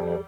Black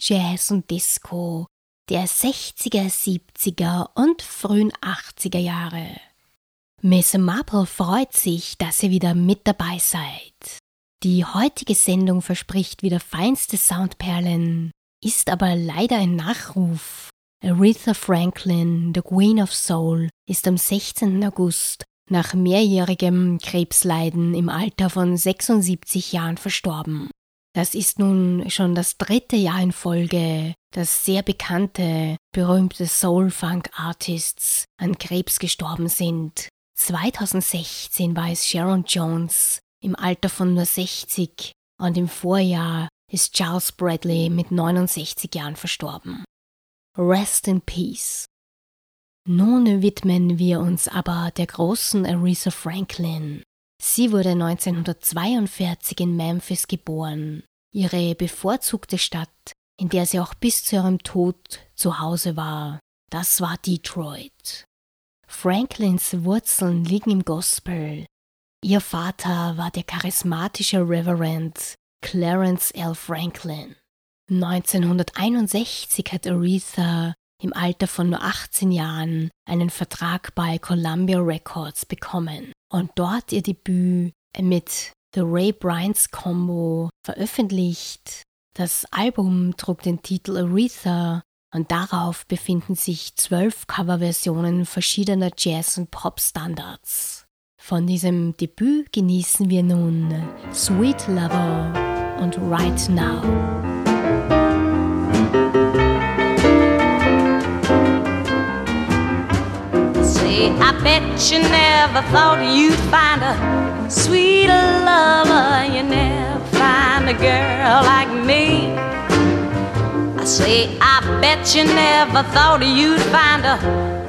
Jazz und Disco der 60er, 70er und frühen 80er Jahre. Miss Marple freut sich, dass ihr wieder mit dabei seid. Die heutige Sendung verspricht wieder feinste Soundperlen, ist aber leider ein Nachruf. Aretha Franklin, the Queen of Soul, ist am 16. August nach mehrjährigem Krebsleiden im Alter von 76 Jahren verstorben. Das ist nun schon das dritte Jahr in Folge, dass sehr bekannte, berühmte Soul-Funk-Artists an Krebs gestorben sind. 2016 war es Sharon Jones im Alter von nur 60 und im Vorjahr ist Charles Bradley mit 69 Jahren verstorben. Rest in Peace. Nun widmen wir uns aber der großen Aretha Franklin. Sie wurde 1942 in Memphis geboren. Ihre bevorzugte Stadt, in der sie auch bis zu ihrem Tod zu Hause war, das war Detroit. Franklins Wurzeln liegen im Gospel. Ihr Vater war der charismatische Reverend Clarence L. Franklin. 1961 hat Aretha im Alter von nur 18 Jahren einen Vertrag bei Columbia Records bekommen und dort ihr Debüt mit The Ray Bryant's Combo veröffentlicht. Das Album trug den Titel Aretha und darauf befinden sich zwölf Coverversionen verschiedener Jazz- und Pop-Standards. Von diesem Debüt genießen wir nun Sweet Lover und Right Now. I bet you never thought you'd find a sweet lover. You never find a girl like me. I say, I bet you never thought you'd find a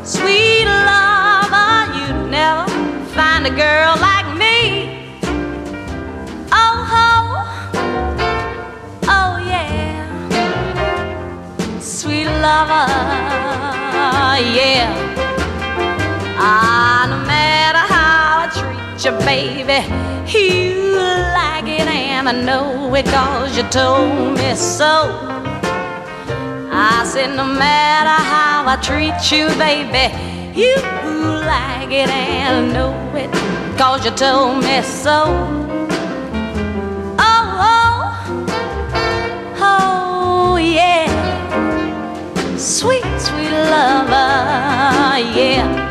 sweet lover. You'd never find a girl like me. Oh, oh, oh, yeah. Sweet lover, yeah. I treat you, baby, you like it, and I know it cause you told me so. I said, no matter how I treat you, baby, you like it, and I know it cause you told me so. Oh, oh, oh, yeah. Sweet, sweet lover, yeah.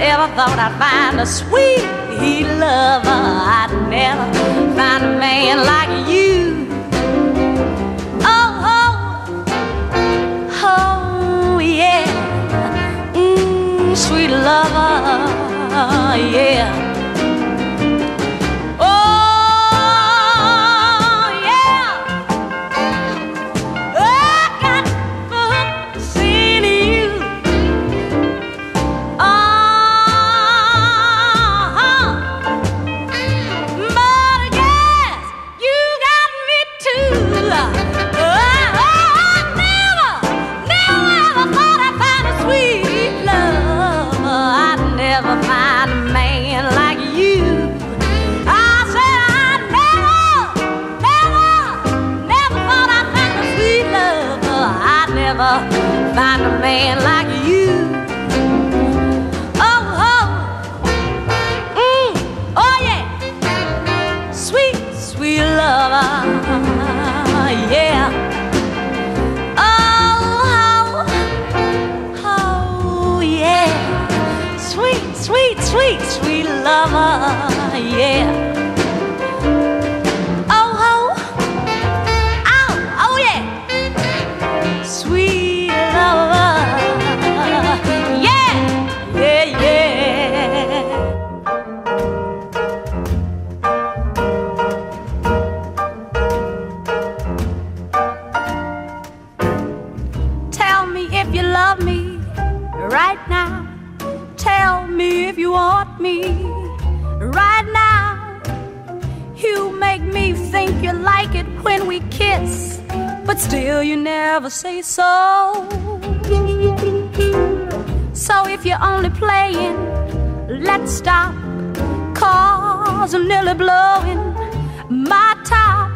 Ever thought I'd find a sweet lover. I'd never find a man like you. Oh, oh, oh, yeah. Mm, sweet lover, yeah. Sweet, sweet, sweet, lover, yeah. Still you never say so. So if you're only playing, let's stop. Cause I'm nearly blowing my top.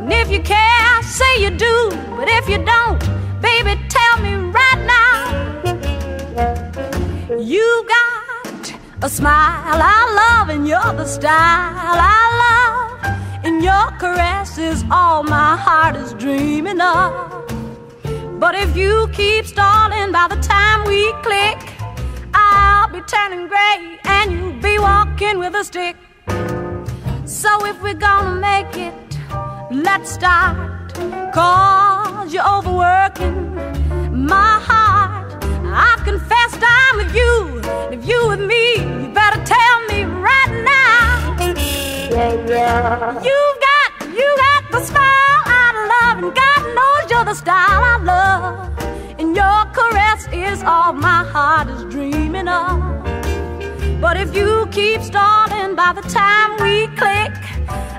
And if you care, say you do. But if you don't, baby, tell me right now. You got a smile I love, and you're the style I love. Your caress is all my heart is dreaming of. But if you keep stalling by the time we click, I'll be turning gray and you'll be walking with a stick. So if we're gonna make it, let's start. Cause you're overworking my heart. I've confessed I'm with you. If you with me, you better tell me right You've got, you got the smile I love, and God knows you're the style I love. And your caress is all my heart is dreaming of. But if you keep stalling by the time we click,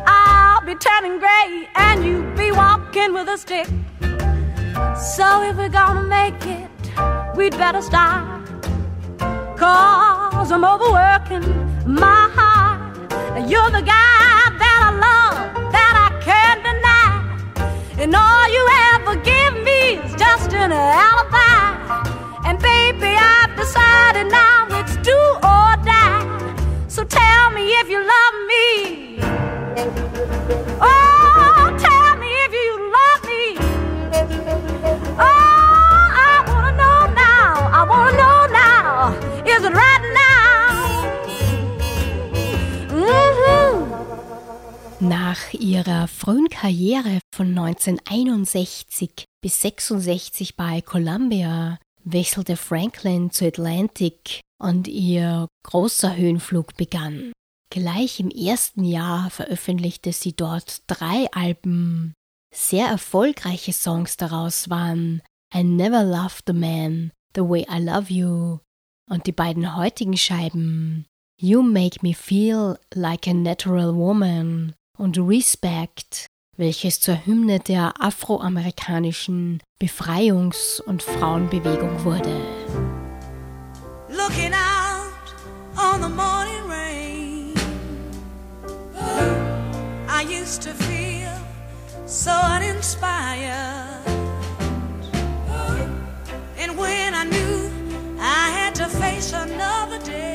I'll be turning gray and you'll be walking with a stick. So if we're gonna make it, we'd better start. Cause I'm overworking my heart. You're the guy that I love, that I can't deny. And all you ever give me is just an alibi. And baby, I've decided now it's do or die. So tell me if you love me. Oh, tell me if you love me. Oh, I wanna know now. I wanna know now. Is it right? Nach ihrer frühen Karriere von 1961 bis 66 bei Columbia wechselte Franklin zu Atlantic und ihr großer Höhenflug begann. Gleich im ersten Jahr veröffentlichte sie dort drei Alben. Sehr erfolgreiche Songs daraus waren I Never Loved a Man, The Way I Love You und die beiden heutigen Scheiben You Make Me Feel Like a Natural Woman und Respect, welches zur Hymne der afroamerikanischen Befreiungs- und Frauenbewegung wurde. Looking out on the morning rain I used to feel so uninspired And when I knew I had to face another day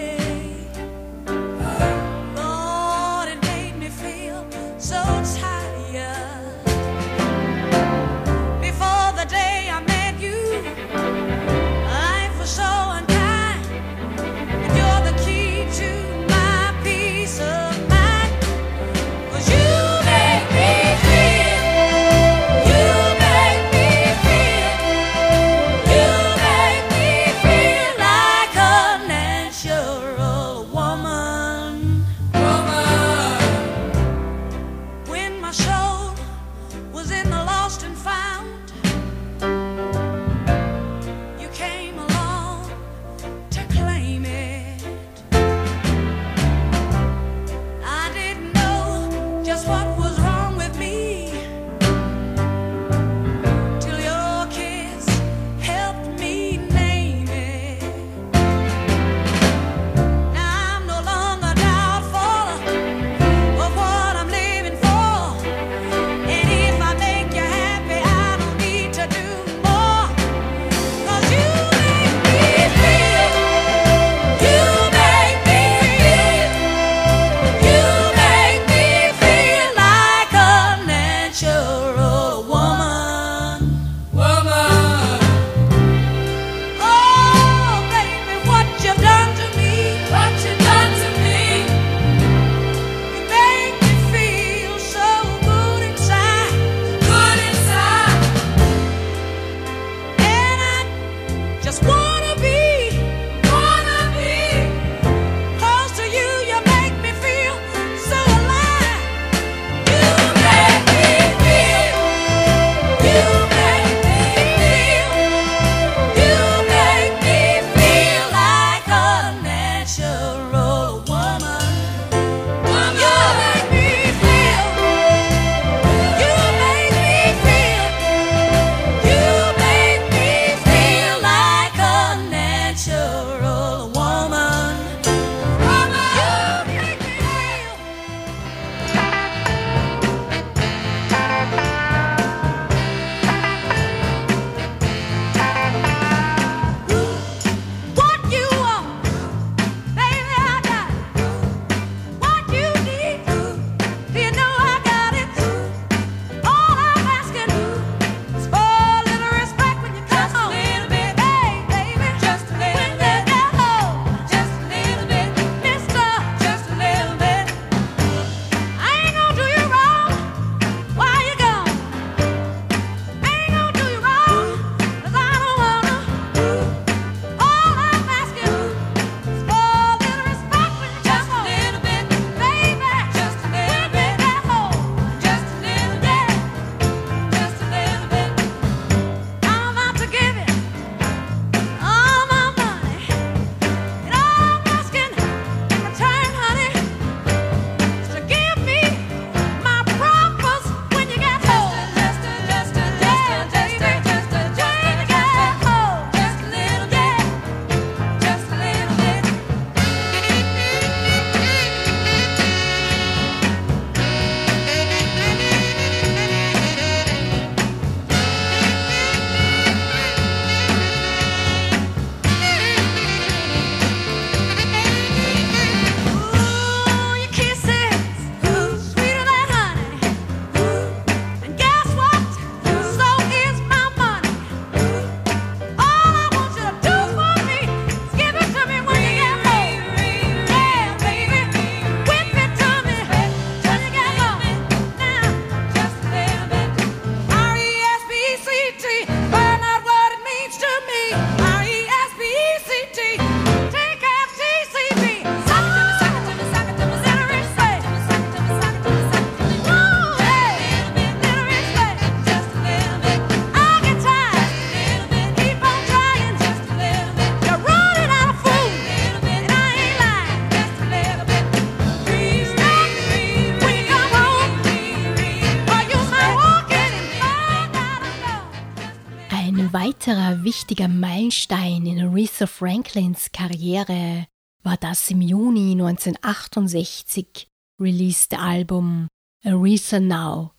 wichtiger Meilenstein in Aretha Franklins Karriere war das im Juni 1968 released Album Aretha Now.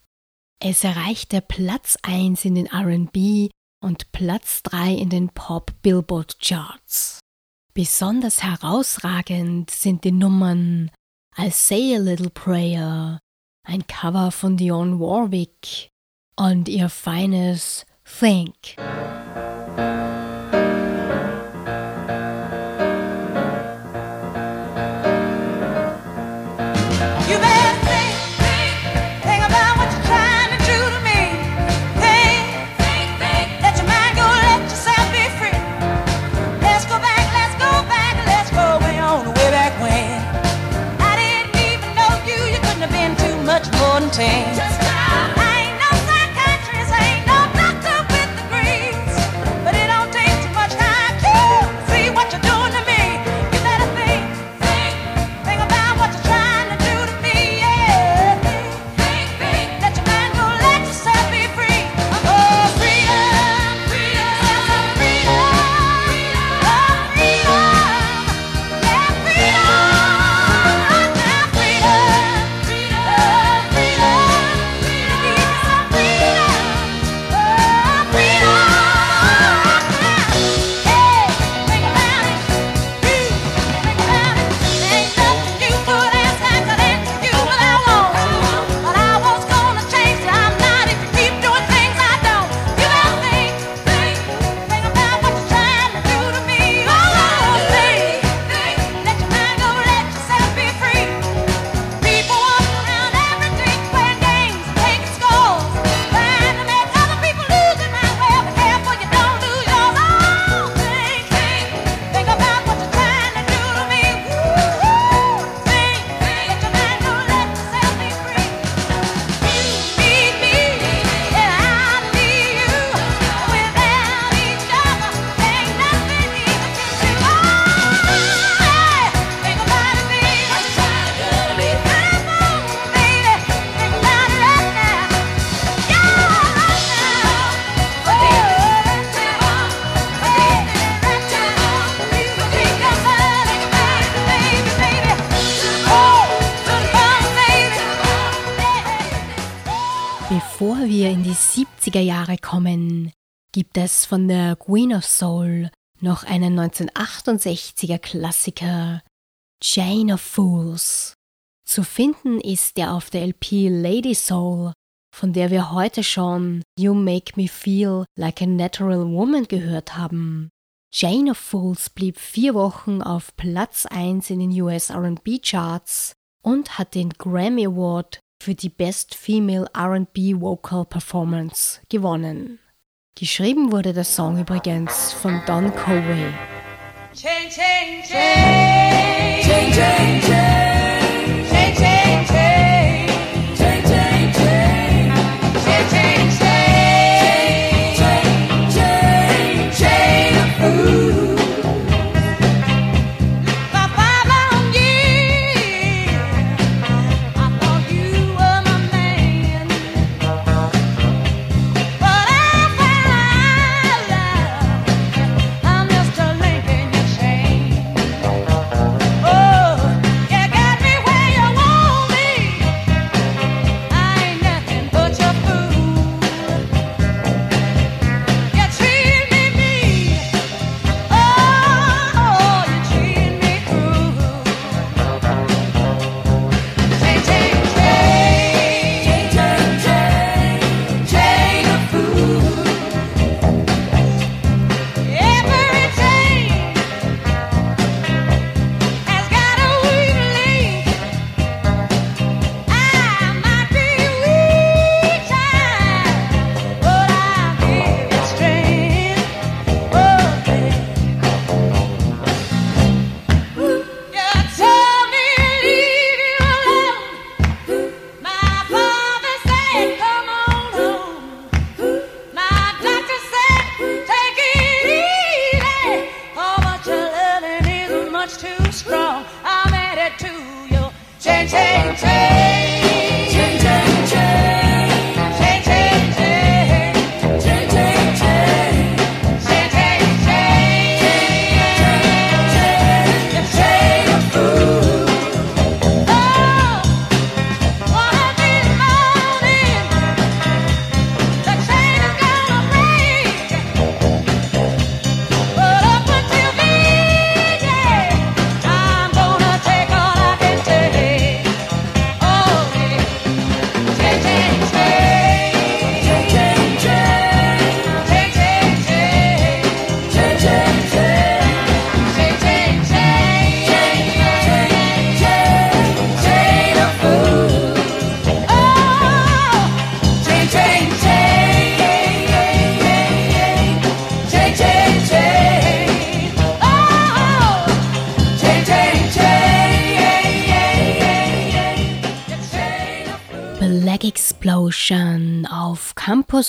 Es erreichte Platz 1 in den RB und Platz 3 in den Pop Billboard Charts. Besonders herausragend sind die Nummern I Say a Little Prayer, ein Cover von Dionne Warwick und ihr feines Think. mountain. Bevor wir in die 70er Jahre kommen, gibt es von der Queen of Soul noch einen 1968er Klassiker, Chain of Fools. Zu finden ist er auf der LP Lady Soul, von der wir heute schon You Make Me Feel Like a Natural Woman gehört haben. Chain of Fools blieb vier Wochen auf Platz 1 in den US RB Charts und hat den Grammy Award für die Best Female RB Vocal Performance gewonnen. Geschrieben wurde der Song übrigens von Don Covey. Chain, chain, chain.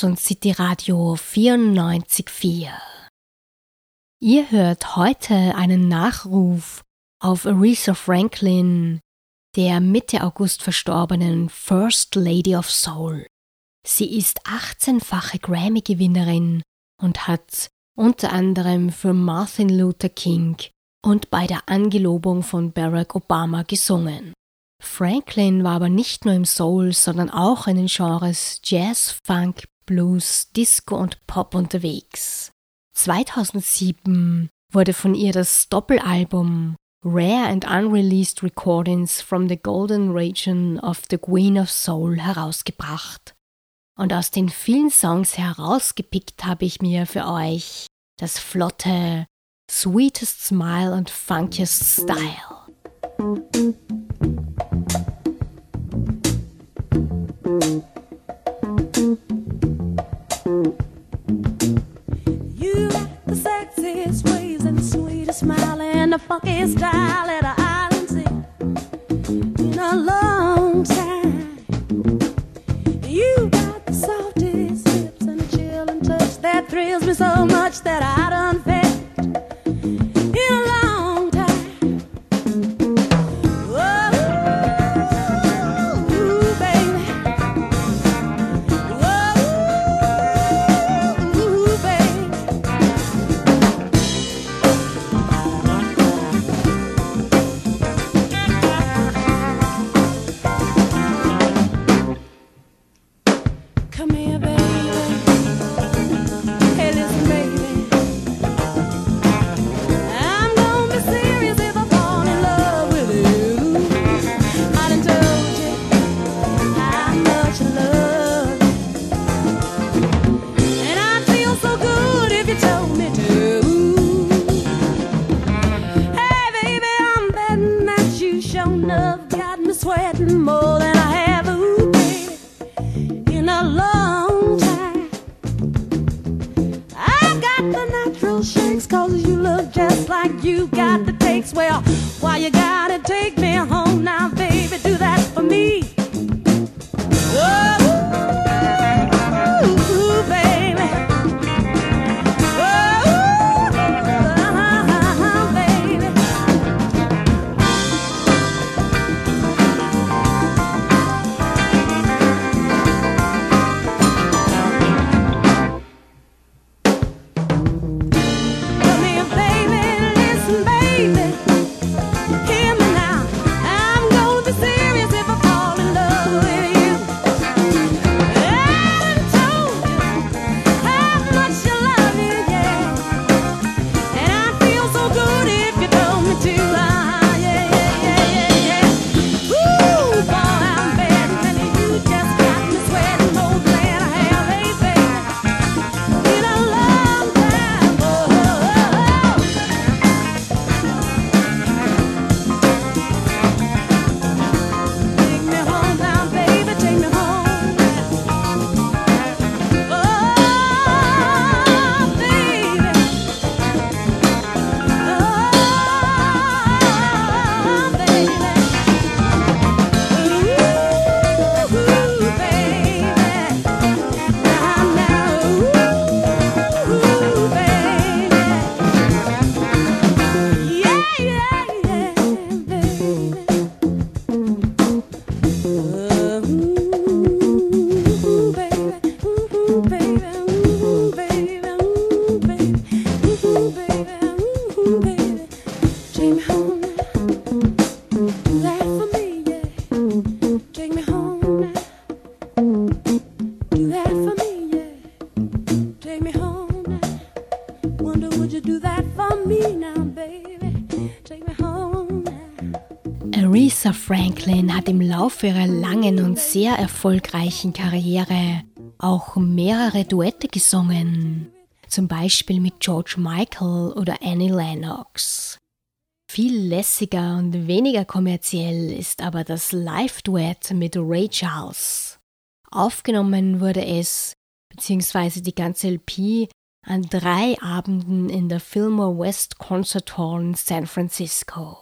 Und City Radio 94.4. Ihr hört heute einen Nachruf auf Aretha Franklin, der Mitte August verstorbenen First Lady of Soul. Sie ist 18-fache Grammy-Gewinnerin und hat unter anderem für Martin Luther King und bei der Angelobung von Barack Obama gesungen. Franklin war aber nicht nur im Soul, sondern auch in den Genres Jazz, Funk, Blues, Disco und Pop unterwegs. 2007 wurde von ihr das Doppelalbum Rare and Unreleased Recordings from the Golden Region of the Queen of Soul herausgebracht. Und aus den vielen Songs herausgepickt habe ich mir für euch das flotte Sweetest Smile and Funkiest Style. You smile and the funkiest style that I seen in a long time. You got the softest hips and the chilling touch that thrills me so much that I done felt I've got me sweating more. Franklin hat im Laufe ihrer langen und sehr erfolgreichen Karriere auch mehrere Duette gesungen, zum Beispiel mit George Michael oder Annie Lennox. Viel lässiger und weniger kommerziell ist aber das Live-Duett mit Ray Charles. Aufgenommen wurde es, beziehungsweise die ganze LP, an drei Abenden in der Fillmore West Concert Hall in San Francisco.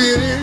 It is.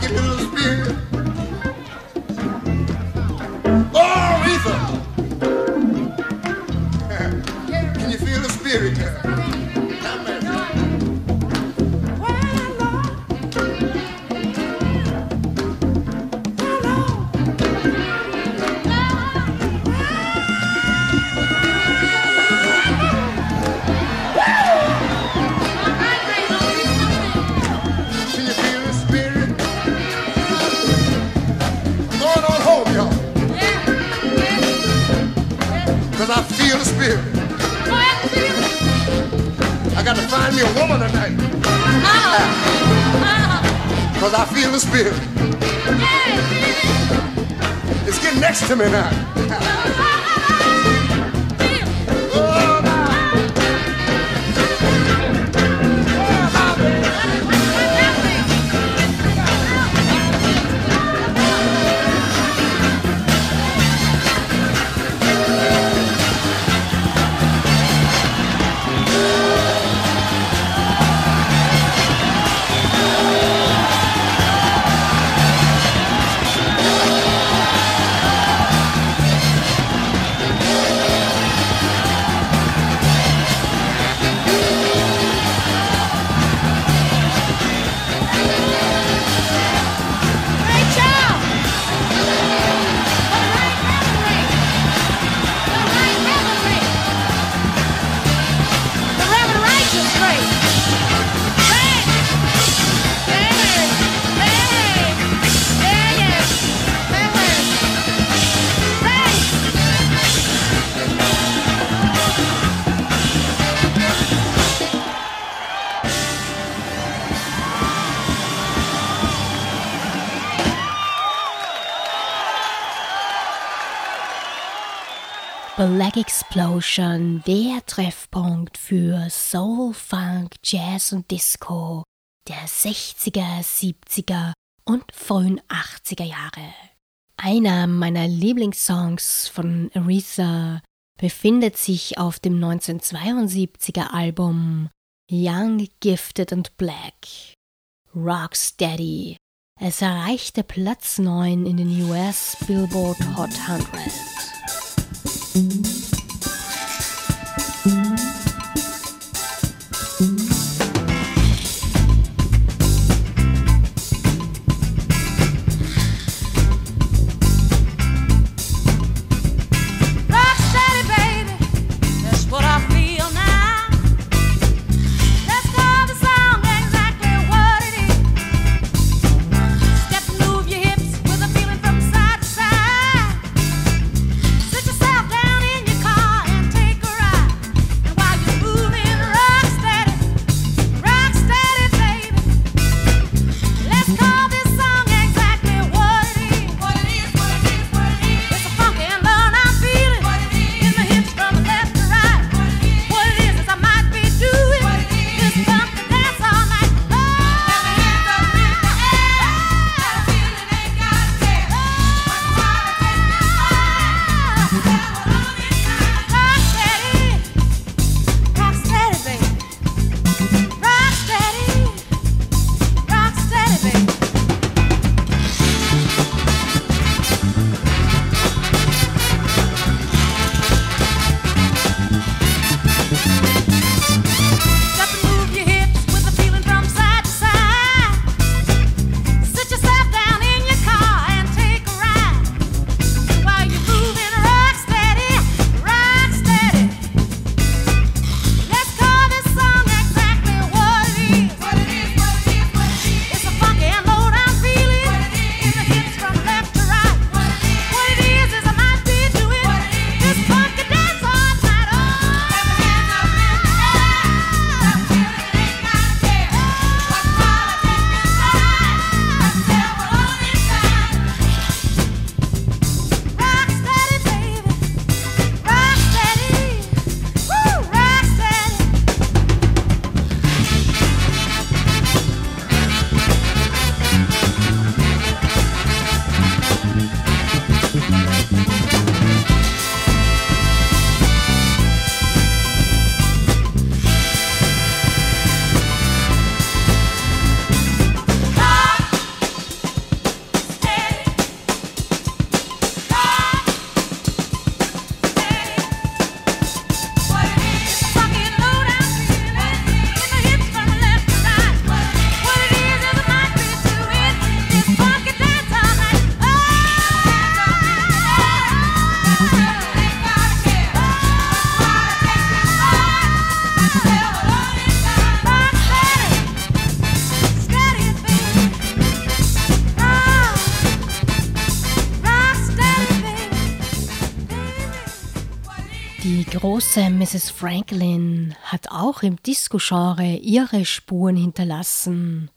like a little spear. Cause I feel the spirit. It's getting next to me now. Black Explosion, der Treffpunkt für Soul, Funk, Jazz und Disco der 60er, 70er und frühen 80er Jahre. Einer meiner Lieblingssongs von Aretha befindet sich auf dem 1972er Album Young, Gifted and Black. Rocksteady. Es erreichte Platz 9 in den US Billboard Hot 100. Música große äh, Mrs. Franklin hat auch im Disco-Genre ihre Spuren hinterlassen.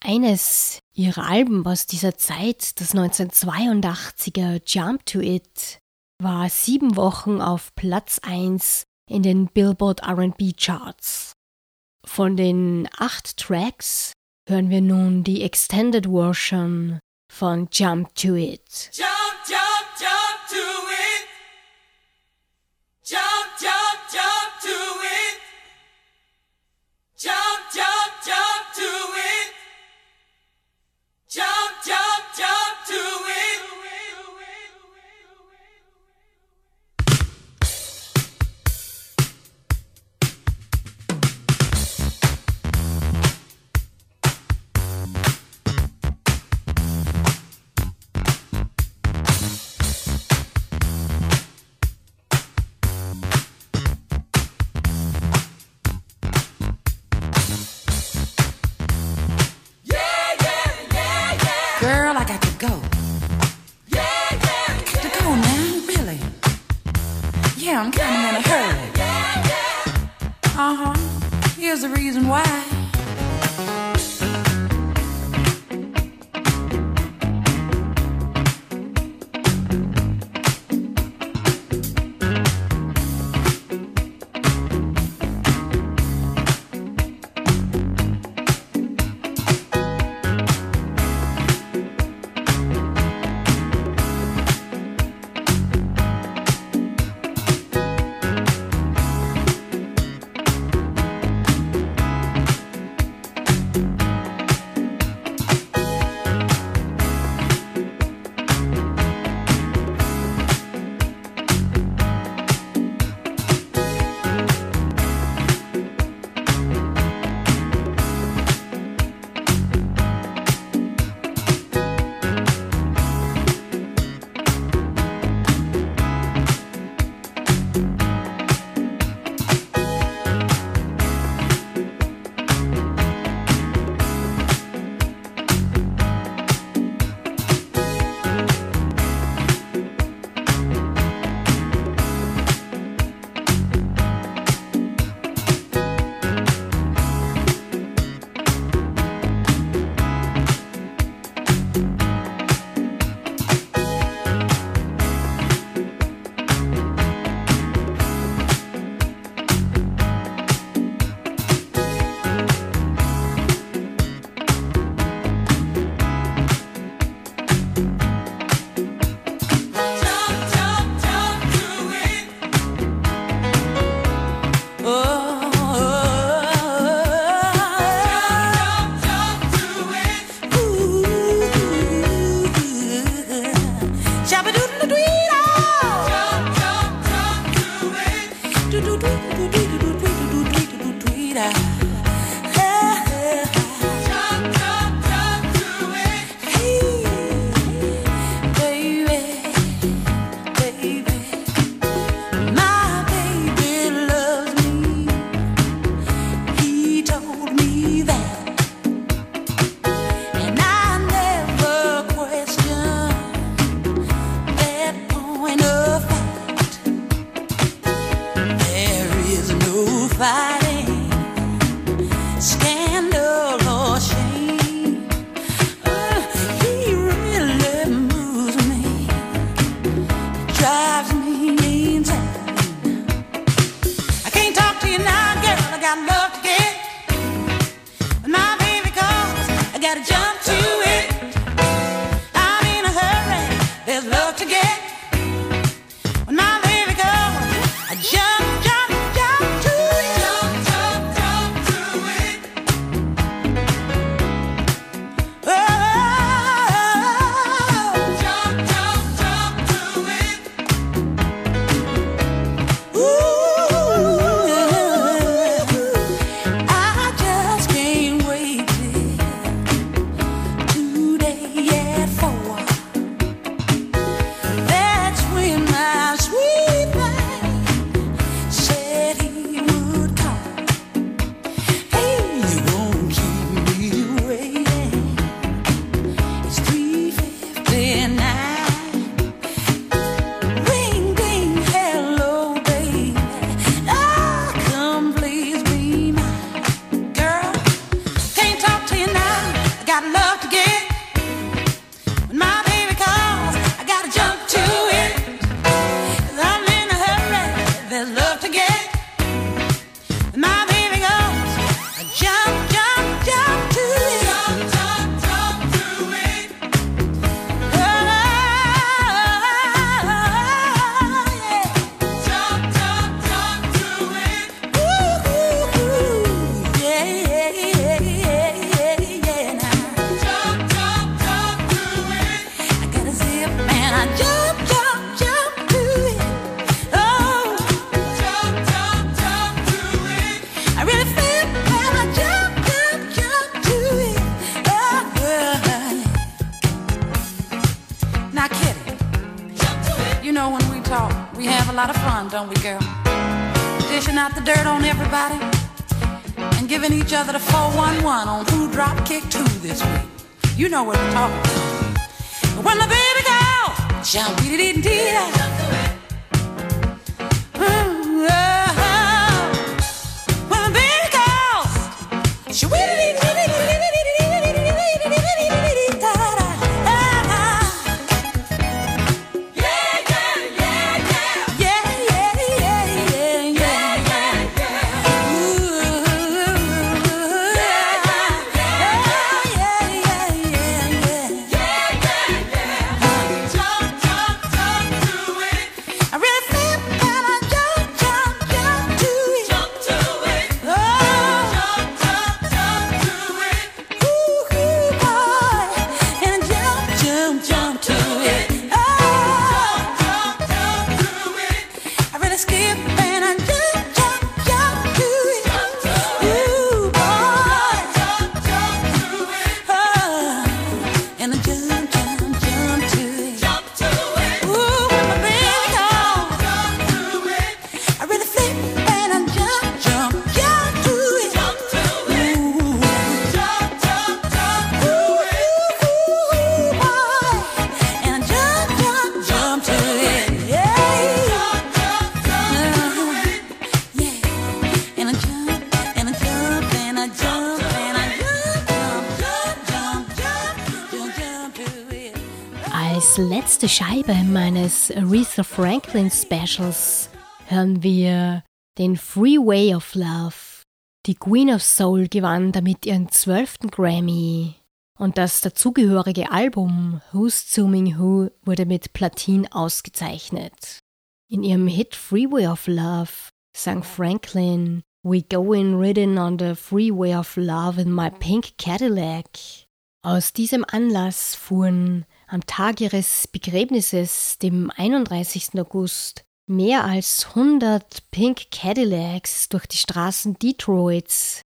Eines ihrer Alben aus dieser Zeit, das 1982er Jump to It, war sieben Wochen auf Platz 1 in den Billboard RB Charts. Von den acht Tracks hören wir nun die Extended Version von Jump to It. Jump! there's the reason why. Yeah. Letzte Scheibe meines Aretha Franklin Specials hören wir den Freeway of Love. Die Queen of Soul gewann damit ihren zwölften Grammy und das dazugehörige Album Who's Zooming Who wurde mit Platin ausgezeichnet. In ihrem Hit Freeway of Love sang Franklin We going riding on the freeway of love in my pink Cadillac. Aus diesem Anlass fuhren am Tag ihres Begräbnisses, dem 31. August, mehr als 100 Pink Cadillacs durch die Straßen Detroits.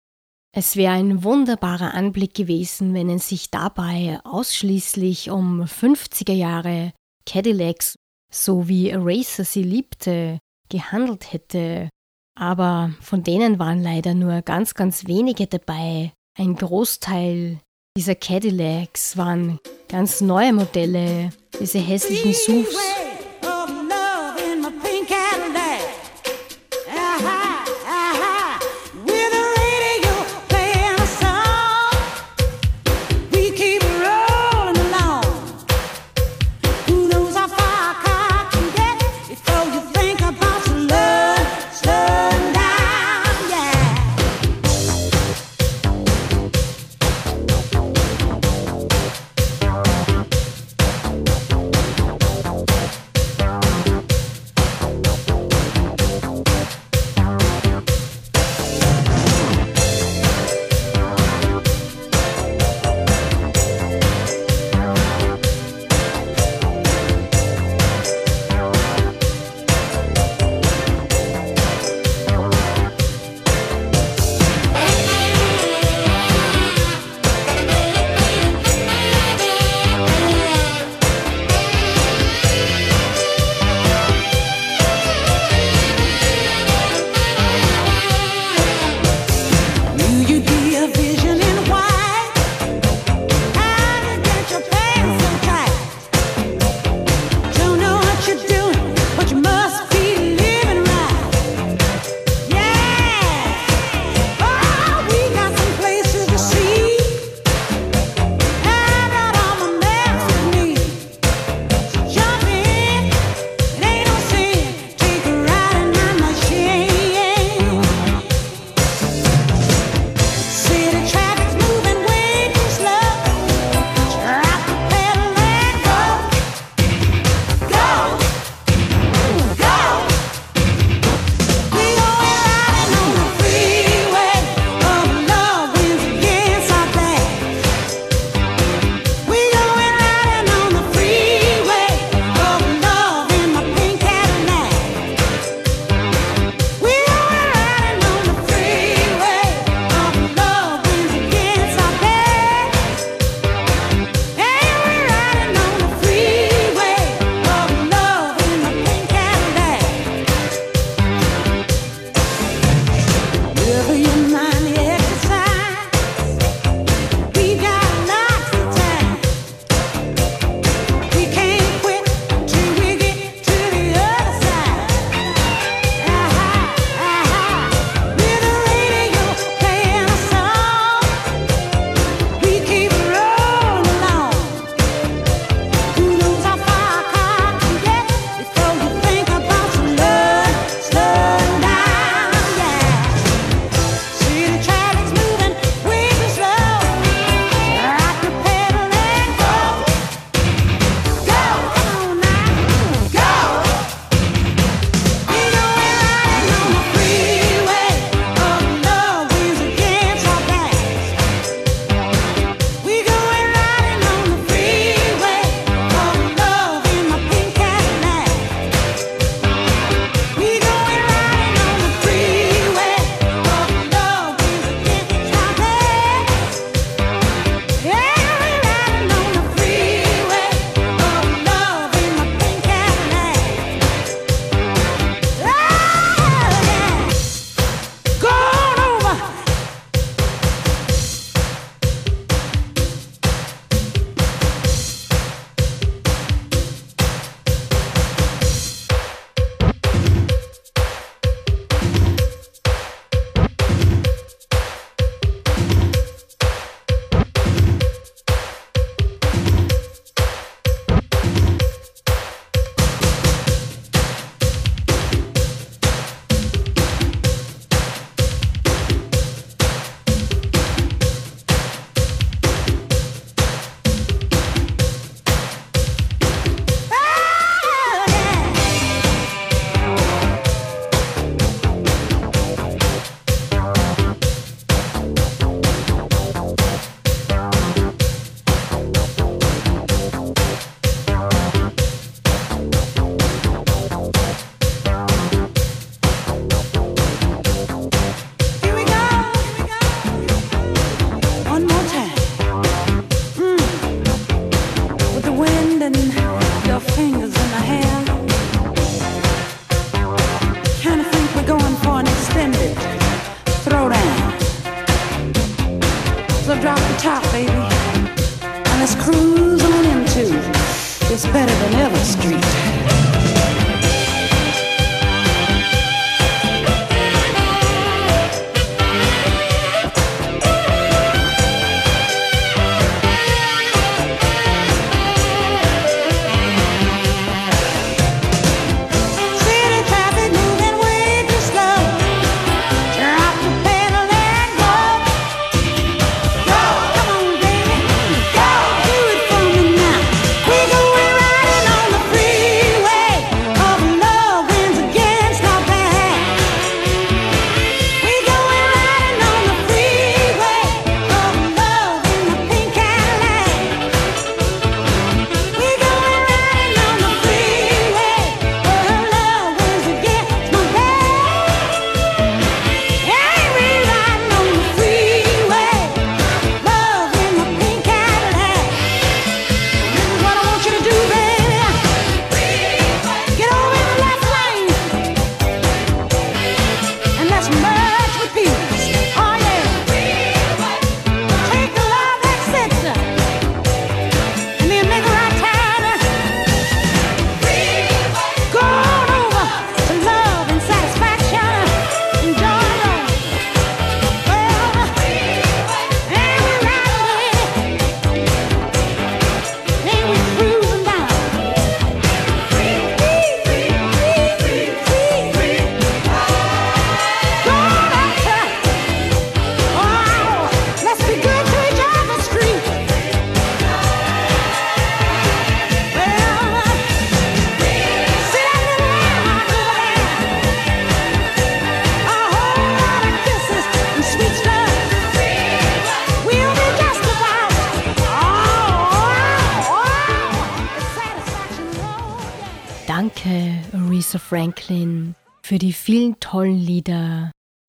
Es wäre ein wunderbarer Anblick gewesen, wenn es sich dabei ausschließlich um 50er Jahre Cadillacs, so wie Eraser sie liebte, gehandelt hätte. Aber von denen waren leider nur ganz, ganz wenige dabei. Ein Großteil dieser Cadillacs waren ganz neue Modelle, diese hässlichen SUVs.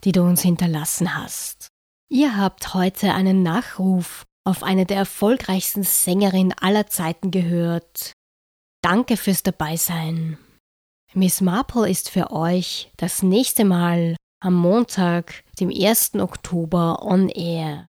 die du uns hinterlassen hast. Ihr habt heute einen Nachruf auf eine der erfolgreichsten Sängerinnen aller Zeiten gehört. Danke fürs Dabeisein. Miss Marple ist für euch das nächste Mal am Montag, dem 1. Oktober, on air.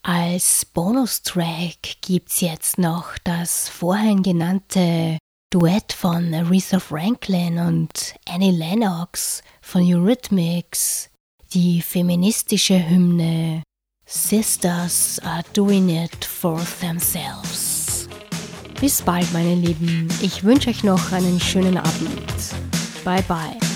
Als Bonustrack gibt's jetzt noch das vorhin genannte Duett von Aretha Franklin und Annie Lennox von Eurythmics, die feministische Hymne Sisters are doing it for themselves. Bis bald, meine Lieben. Ich wünsche euch noch einen schönen Abend. Bye bye.